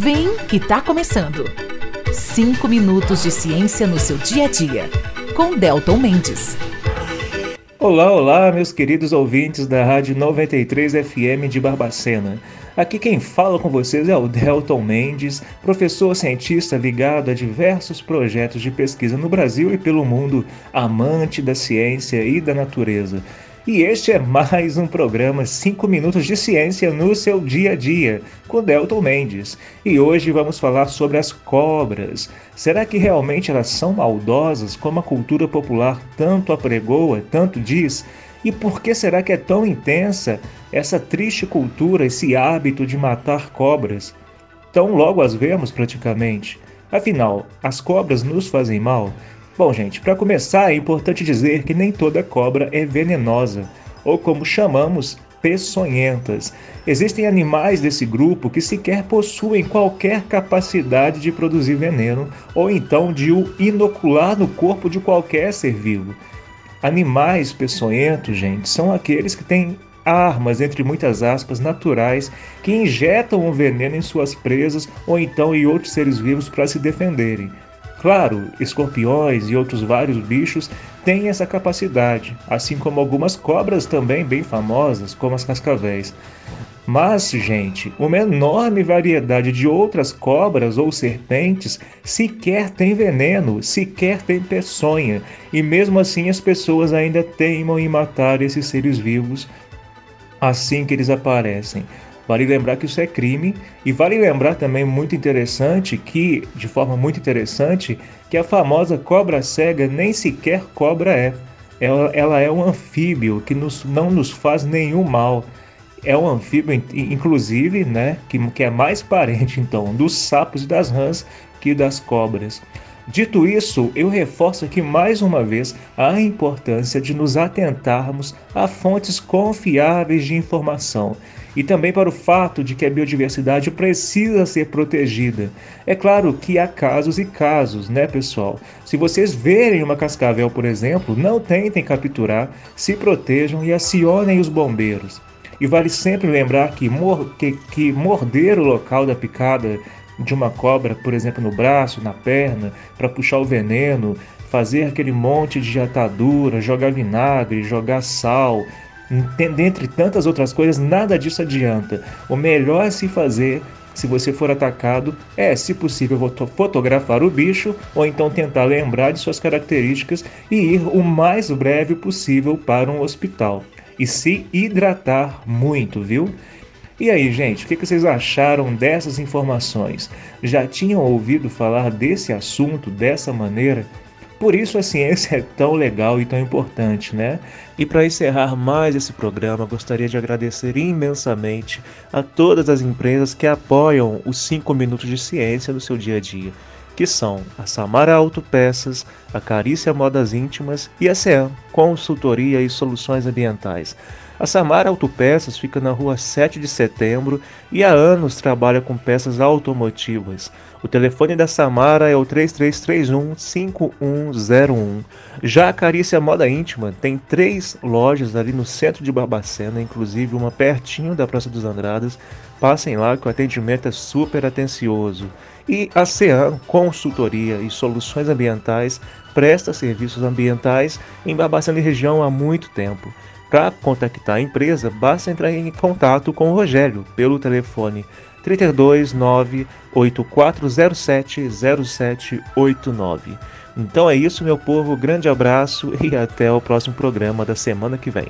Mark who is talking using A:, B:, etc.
A: Vem que tá começando. 5 minutos de ciência no seu dia a dia, com Delton Mendes.
B: Olá, olá, meus queridos ouvintes da Rádio 93 FM de Barbacena. Aqui quem fala com vocês é o Delton Mendes, professor cientista ligado a diversos projetos de pesquisa no Brasil e pelo mundo, amante da ciência e da natureza. E este é mais um programa 5 minutos de ciência no seu dia a dia, com Delton Mendes. E hoje vamos falar sobre as cobras. Será que realmente elas são maldosas como a cultura popular tanto apregoa, tanto diz? E por que será que é tão intensa essa triste cultura, esse hábito de matar cobras? Tão logo as vemos praticamente. Afinal, as cobras nos fazem mal? Bom, gente, para começar é importante dizer que nem toda cobra é venenosa, ou como chamamos, peçonhentas. Existem animais desse grupo que sequer possuem qualquer capacidade de produzir veneno ou então de o inocular no corpo de qualquer ser vivo. Animais peçonhentos, gente, são aqueles que têm armas, entre muitas aspas, naturais, que injetam o veneno em suas presas ou então em outros seres vivos para se defenderem. Claro, escorpiões e outros vários bichos têm essa capacidade, assim como algumas cobras também bem famosas, como as cascavéis. Mas, gente, uma enorme variedade de outras cobras ou serpentes sequer tem veneno, sequer tem peçonha, e mesmo assim as pessoas ainda teimam em matar esses seres vivos assim que eles aparecem. Vale lembrar que isso é crime e vale lembrar também muito interessante que, de forma muito interessante, que a famosa cobra cega nem sequer cobra é. Ela, ela é um anfíbio que nos, não nos faz nenhum mal. É um anfíbio, inclusive, né, que, que é mais parente então dos sapos e das rãs que das cobras. Dito isso, eu reforço aqui mais uma vez a importância de nos atentarmos a fontes confiáveis de informação e também para o fato de que a biodiversidade precisa ser protegida. É claro que há casos e casos, né, pessoal? Se vocês verem uma cascavel, por exemplo, não tentem capturar, se protejam e acionem os bombeiros. E vale sempre lembrar que, mor que, que morder o local da picada de uma cobra, por exemplo, no braço, na perna, para puxar o veneno, fazer aquele monte de atadura, jogar vinagre, jogar sal, dentre tantas outras coisas, nada disso adianta. O melhor a se fazer se você for atacado é, se possível, fotografar o bicho ou então tentar lembrar de suas características e ir o mais breve possível para um hospital. E se hidratar muito, viu? E aí, gente, o que vocês acharam dessas informações? Já tinham ouvido falar desse assunto dessa maneira? Por isso a ciência é tão legal e tão importante, né? E para encerrar mais esse programa, gostaria de agradecer imensamente a todas as empresas que apoiam os 5 minutos de ciência no seu dia a dia, que são a Samara Autopeças, a Carícia Modas Íntimas e a CEAM, Consultoria e Soluções Ambientais. A Samara Autopeças fica na rua 7 de setembro e há anos trabalha com peças automotivas. O telefone da Samara é o 3331-5101. Já a Carícia Moda Íntima tem três lojas ali no centro de Barbacena, inclusive uma pertinho da Praça dos Andradas. Passem lá que o atendimento é super atencioso. E a CEAM, Consultoria e Soluções Ambientais, presta serviços ambientais em Barbacena e região há muito tempo. Para contactar a empresa, basta entrar em contato com o Rogério pelo telefone 329 8407 0789. Então é isso, meu povo. Grande abraço e até o próximo programa da semana que vem.